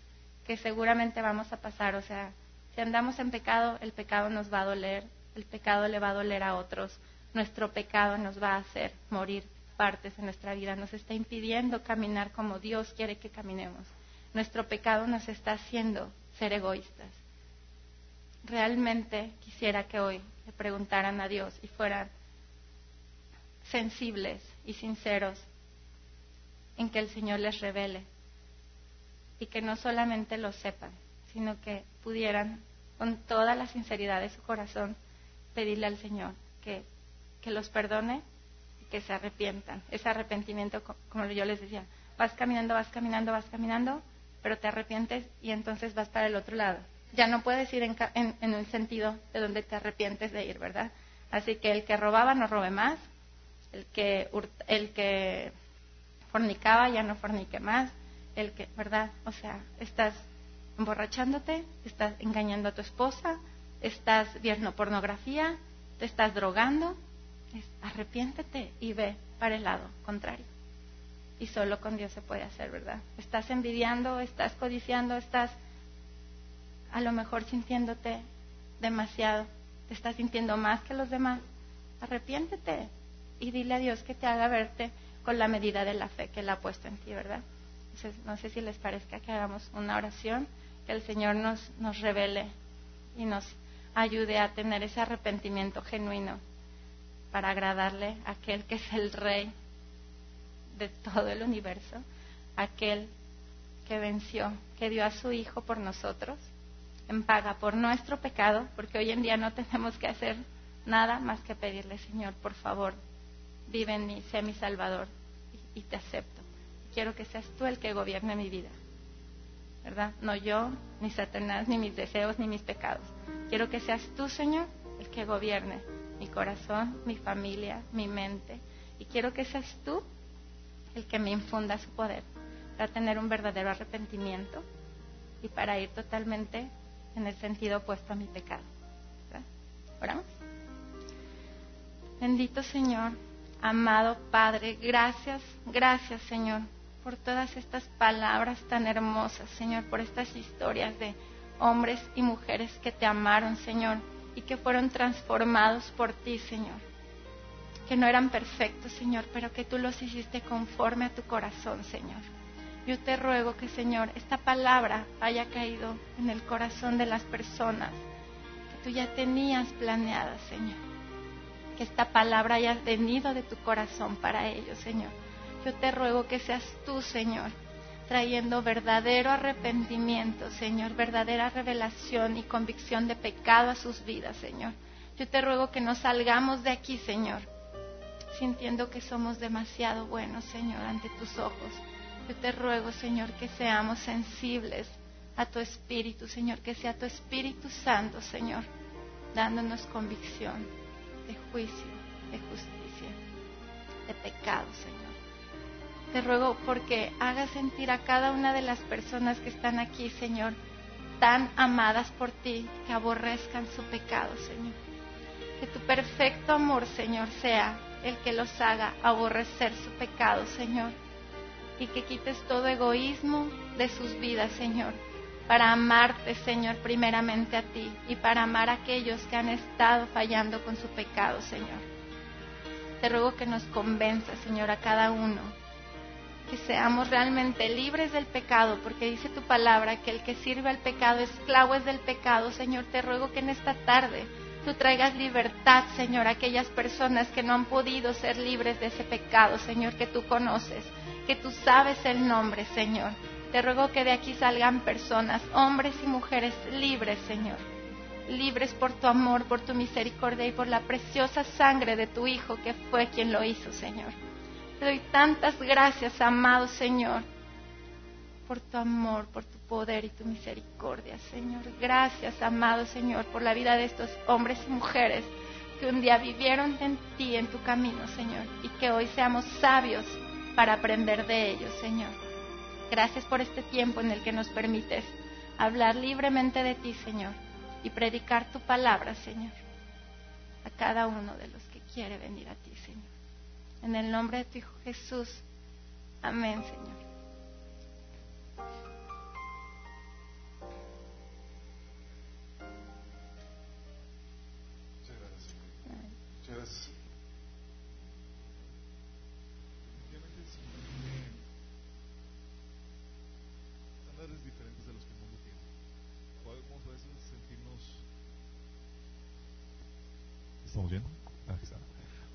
que seguramente vamos a pasar, o sea, si andamos en pecado, el pecado nos va a doler, el pecado le va a doler a otros, nuestro pecado nos va a hacer morir partes de nuestra vida, nos está impidiendo caminar como Dios quiere que caminemos. Nuestro pecado nos está haciendo ser egoístas. Realmente quisiera que hoy le preguntaran a Dios y fueran sensibles y sinceros en que el Señor les revele y que no solamente lo sepan, sino que pudieran con toda la sinceridad de su corazón, pedirle al Señor que, que los perdone y que se arrepientan. Ese arrepentimiento, como yo les decía, vas caminando, vas caminando, vas caminando, pero te arrepientes y entonces vas para el otro lado. Ya no puedes ir en, en, el sentido de donde te arrepientes de ir, ¿verdad? Así que el que robaba no robe más, el que, el que fornicaba ya no fornique más, el que, ¿verdad? O sea, estás emborrachándote, estás engañando a tu esposa, estás viendo pornografía, te estás drogando, arrepiéntete y ve para el lado contrario. Y solo con Dios se puede hacer, ¿verdad? Estás envidiando, estás codiciando, estás a lo mejor sintiéndote demasiado, te estás sintiendo más que los demás. Arrepiéntete y dile a Dios que te haga verte con la medida de la fe que Él ha puesto en ti, ¿verdad? Entonces, no sé si les parezca que hagamos una oración que el Señor nos, nos revele y nos ayude a tener ese arrepentimiento genuino para agradarle a aquel que es el rey de todo el universo, aquel que venció, que dio a su Hijo por nosotros, en paga por nuestro pecado, porque hoy en día no tenemos que hacer nada más que pedirle, Señor, por favor, vive en mí, sé mi Salvador y, y te acepto. Quiero que seas tú el que gobierne mi vida. ¿verdad? No yo, ni Satanás, ni mis deseos, ni mis pecados. Quiero que seas tú, Señor, el que gobierne mi corazón, mi familia, mi mente. Y quiero que seas tú el que me infunda su poder para tener un verdadero arrepentimiento y para ir totalmente en el sentido opuesto a mi pecado. ¿verdad? ¿Oramos? Bendito Señor, amado Padre, gracias, gracias Señor por todas estas palabras tan hermosas, Señor, por estas historias de hombres y mujeres que te amaron, Señor, y que fueron transformados por ti, Señor. Que no eran perfectos, Señor, pero que tú los hiciste conforme a tu corazón, Señor. Yo te ruego que, Señor, esta palabra haya caído en el corazón de las personas que tú ya tenías planeadas, Señor. Que esta palabra haya venido de tu corazón para ellos, Señor yo te ruego que seas tú, Señor, trayendo verdadero arrepentimiento, Señor, verdadera revelación y convicción de pecado a sus vidas, Señor. Yo te ruego que nos salgamos de aquí, Señor, sintiendo que somos demasiado buenos, Señor, ante tus ojos. Yo te ruego, Señor, que seamos sensibles a tu Espíritu, Señor, que sea tu Espíritu Santo, Señor, dándonos convicción de juicio, de justicia, de pecado, Señor. Te ruego porque hagas sentir a cada una de las personas que están aquí, Señor, tan amadas por ti, que aborrezcan su pecado, Señor. Que tu perfecto amor, Señor, sea el que los haga aborrecer su pecado, Señor. Y que quites todo egoísmo de sus vidas, Señor, para amarte, Señor, primeramente a ti y para amar a aquellos que han estado fallando con su pecado, Señor. Te ruego que nos convenza, Señor, a cada uno que seamos realmente libres del pecado, porque dice tu palabra que el que sirve al pecado, esclavo es del pecado. Señor, te ruego que en esta tarde tú traigas libertad, Señor, a aquellas personas que no han podido ser libres de ese pecado, Señor, que tú conoces, que tú sabes el nombre, Señor. Te ruego que de aquí salgan personas, hombres y mujeres libres, Señor. Libres por tu amor, por tu misericordia y por la preciosa sangre de tu Hijo que fue quien lo hizo, Señor. Te doy tantas gracias, amado Señor, por tu amor, por tu poder y tu misericordia, Señor. Gracias, amado Señor, por la vida de estos hombres y mujeres que un día vivieron en ti, en tu camino, Señor, y que hoy seamos sabios para aprender de ellos, Señor. Gracias por este tiempo en el que nos permites hablar libremente de ti, Señor, y predicar tu palabra, Señor, a cada uno de los que quiere venir a ti, Señor. En el nombre de tu Hijo Jesús. Amén, Señor. Muchas gracias. Muchas gracias. Definitivamente sí, tiene estándares diferentes de los que el mundo tiene. Podemos a veces sentirnos. ¿Estamos bien? Ah, está.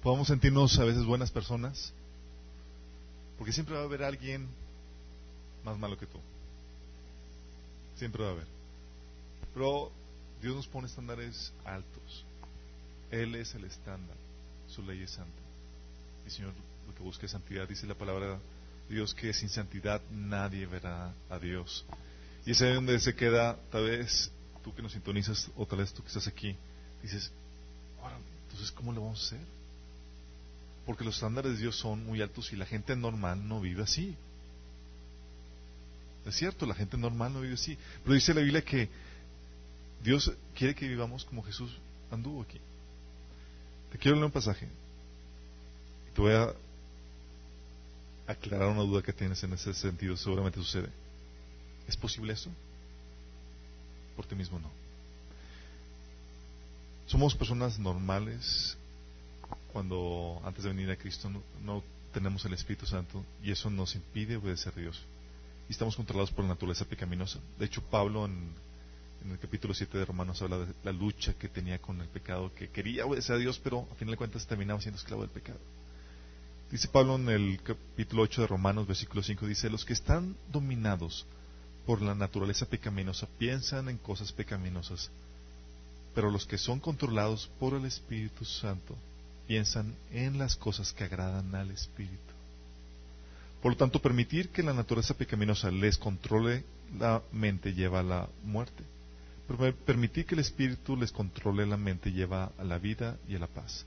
Podemos sentirnos a veces buenas personas, porque siempre va a haber alguien más malo que tú. Siempre va a haber. Pero Dios nos pone estándares altos. Él es el estándar. Su ley es santa. Y Señor, lo que busca es santidad. Dice la palabra Dios que sin santidad nadie verá a Dios. Y es ahí donde se queda, tal vez tú que nos sintonizas, o tal vez tú que estás aquí, dices, entonces, ¿cómo lo vamos a hacer? Porque los estándares de Dios son muy altos y la gente normal no vive así. Es cierto, la gente normal no vive así. Pero dice la Biblia que Dios quiere que vivamos como Jesús anduvo aquí. Te quiero leer un pasaje. Te voy a aclarar una duda que tienes en ese sentido. Seguramente sucede. ¿Es posible eso? Por ti mismo no. Somos personas normales cuando antes de venir a Cristo no, tenemos el Espíritu Santo y eso nos impide obedecer a Dios. Y estamos controlados por la naturaleza pecaminosa. De hecho, Pablo en, en el capítulo 7 de Romanos habla de la lucha que tenía con el pecado, que quería obedecer a Dios, pero a final de cuentas terminaba siendo esclavo del pecado. Dice Pablo en el capítulo 8 de Romanos, versículo 5, dice, los que están dominados por la naturaleza pecaminosa piensan en cosas pecaminosas, pero los que son controlados por el Espíritu Santo piensan en las cosas que agradan al Espíritu. Por lo tanto, permitir que la naturaleza pecaminosa les controle la mente lleva a la muerte. Pero permitir que el Espíritu les controle la mente lleva a la vida y a la paz.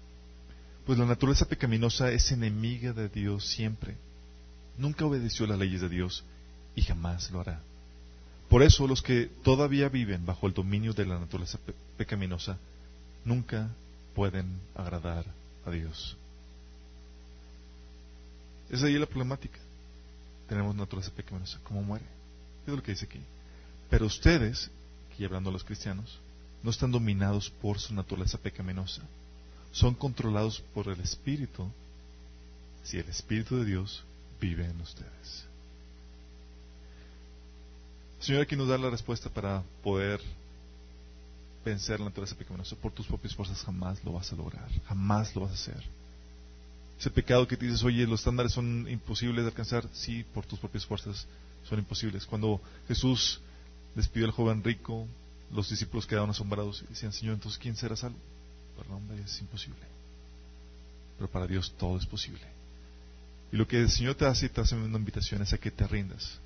Pues la naturaleza pecaminosa es enemiga de Dios siempre. Nunca obedeció las leyes de Dios y jamás lo hará. Por eso los que todavía viven bajo el dominio de la naturaleza pe pecaminosa nunca pueden agradar a Dios. Es ahí la problemática. Tenemos naturaleza pecaminosa. ¿Cómo muere? Es lo que dice aquí. Pero ustedes, aquí hablando a los cristianos, no están dominados por su naturaleza pecaminosa. Son controlados por el Espíritu si el Espíritu de Dios vive en ustedes. Señor aquí nos da la respuesta para poder vencer la naturaleza pecaminosa. Por tus propias fuerzas jamás lo vas a lograr, jamás lo vas a hacer. Ese pecado que te dices, oye, los estándares son imposibles de alcanzar, sí, por tus propias fuerzas son imposibles. Cuando Jesús despidió al joven rico, los discípulos quedaron asombrados y decían, Señor, entonces ¿quién será salvo? Para el hombre es imposible. Pero para Dios todo es posible. Y lo que el Señor te hace te hace una invitación es a que te rindas.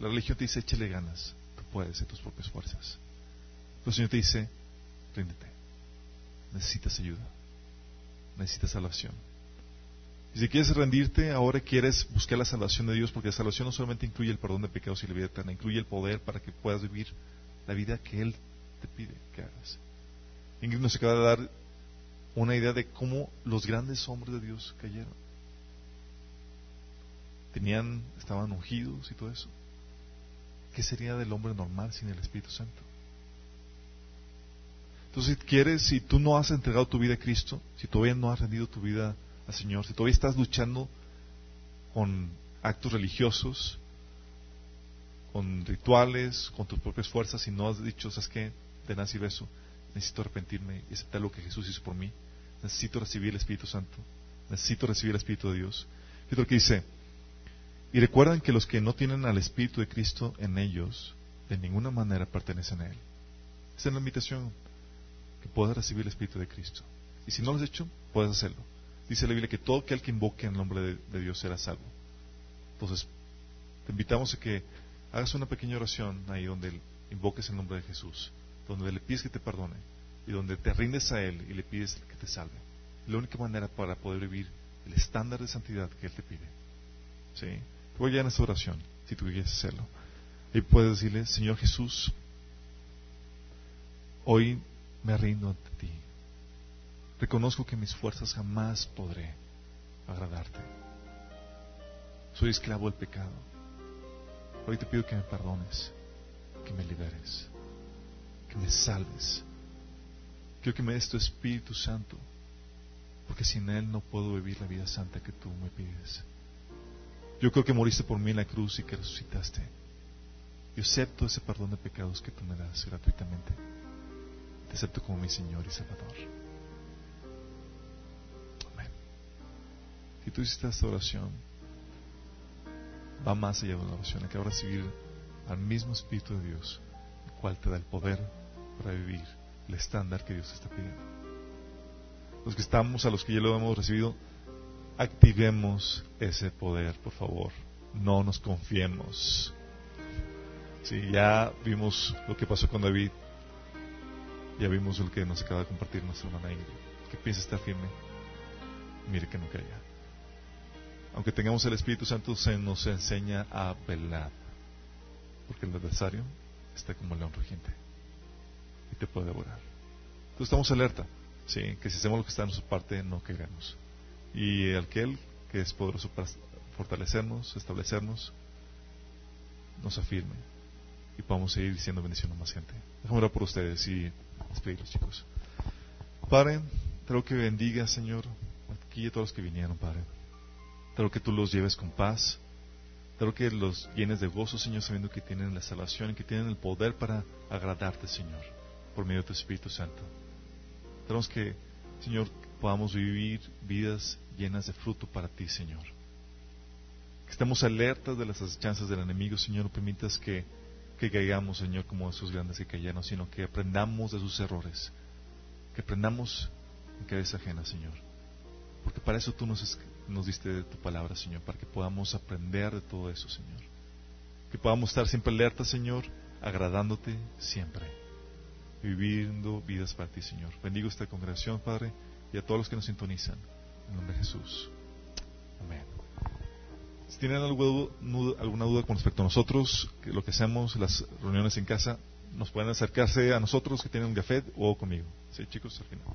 La religión te dice, échale ganas, tú puedes en tus propias fuerzas. Pero el Señor te dice, ríndete. Necesitas ayuda. Necesitas salvación. Y si quieres rendirte, ahora quieres buscar la salvación de Dios, porque la salvación no solamente incluye el perdón de pecados y la vida eterna, incluye el poder para que puedas vivir la vida que Él te pide que hagas. Ingrid nos acaba de dar una idea de cómo los grandes hombres de Dios cayeron. Tenían, estaban ungidos y todo eso. ¿Qué sería del hombre normal sin el Espíritu Santo? Entonces, si quieres, si tú no has entregado tu vida a Cristo, si todavía no has rendido tu vida al Señor, si todavía estás luchando con actos religiosos, con rituales, con tus propias fuerzas, y no has dicho, ¿sabes qué? De nada sirve eso. Necesito arrepentirme y aceptar lo que Jesús hizo por mí. Necesito recibir el Espíritu Santo. Necesito recibir el Espíritu de Dios. Fíjate lo que dice. Y recuerdan que los que no tienen al Espíritu de Cristo en ellos, de ninguna manera pertenecen a Él. Esa es la invitación, que puedas recibir el Espíritu de Cristo. Y si no lo has hecho, puedes hacerlo. Dice la Biblia que todo aquel que invoque en el nombre de, de Dios será salvo. Entonces, te invitamos a que hagas una pequeña oración ahí donde invoques el nombre de Jesús, donde le pides que te perdone y donde te rindes a Él y le pides que te salve. La única manera para poder vivir el estándar de santidad que Él te pide. ¿Sí? Voy ya en esta oración, si tú quieres hacerlo. Y puedes decirle, Señor Jesús, hoy me rindo ante ti. Reconozco que mis fuerzas jamás podré agradarte. Soy esclavo del pecado. Hoy te pido que me perdones, que me liberes, que me salves. Quiero que me des tu Espíritu Santo, porque sin Él no puedo vivir la vida santa que tú me pides. Yo creo que moriste por mí en la cruz y que resucitaste. Yo acepto ese perdón de pecados que tú me das gratuitamente. Te acepto como mi Señor y Salvador. Amén. Si tú hiciste esta oración, va más allá de una oración. Hay que recibir al mismo Espíritu de Dios, el cual te da el poder para vivir el estándar que Dios está pidiendo. Los que estamos, a los que ya lo hemos recibido, activemos ese poder, por favor. No nos confiemos. Sí, ya vimos lo que pasó con David. Ya vimos lo que nos acaba de compartir nuestra hermana Ingrid. Que piensa estar firme. Mire que no caiga. Aunque tengamos el Espíritu Santo, se nos enseña a velar. Porque el adversario está como el león rugiente. Te puede devorar. Entonces estamos alerta. Sí, que si hacemos lo que está en nuestra parte, no caeremos. Y aquel que es poderoso para fortalecernos, establecernos, nos afirme y podamos seguir diciendo bendición a más gente. Déjame orar por ustedes y despedirlos, chicos. Padre, te que bendiga, Señor, aquí a todos los que vinieron, Padre. Te que tú los lleves con paz. Te que los llenes de gozo, Señor, sabiendo que tienen la salvación y que tienen el poder para agradarte, Señor, por medio de tu Espíritu Santo. Tenemos que, Señor, podamos vivir vidas llenas de fruto para ti, Señor. Que estemos alertas de las chances del enemigo, Señor. No permitas que, que caigamos, Señor, como esos grandes que cayeron, sino que aprendamos de sus errores. Que aprendamos en cabeza ajena, Señor. Porque para eso tú nos, nos diste tu palabra, Señor, para que podamos aprender de todo eso, Señor. Que podamos estar siempre alertas, Señor, agradándote siempre. Viviendo vidas para ti, Señor. Bendigo esta congregación, Padre y a todos los que nos sintonizan. En nombre de Jesús. Amén. Si tienen alguna duda con respecto a nosotros, lo que hacemos, las reuniones en casa, nos pueden acercarse a nosotros que tienen un café o conmigo. Sí, chicos, al final.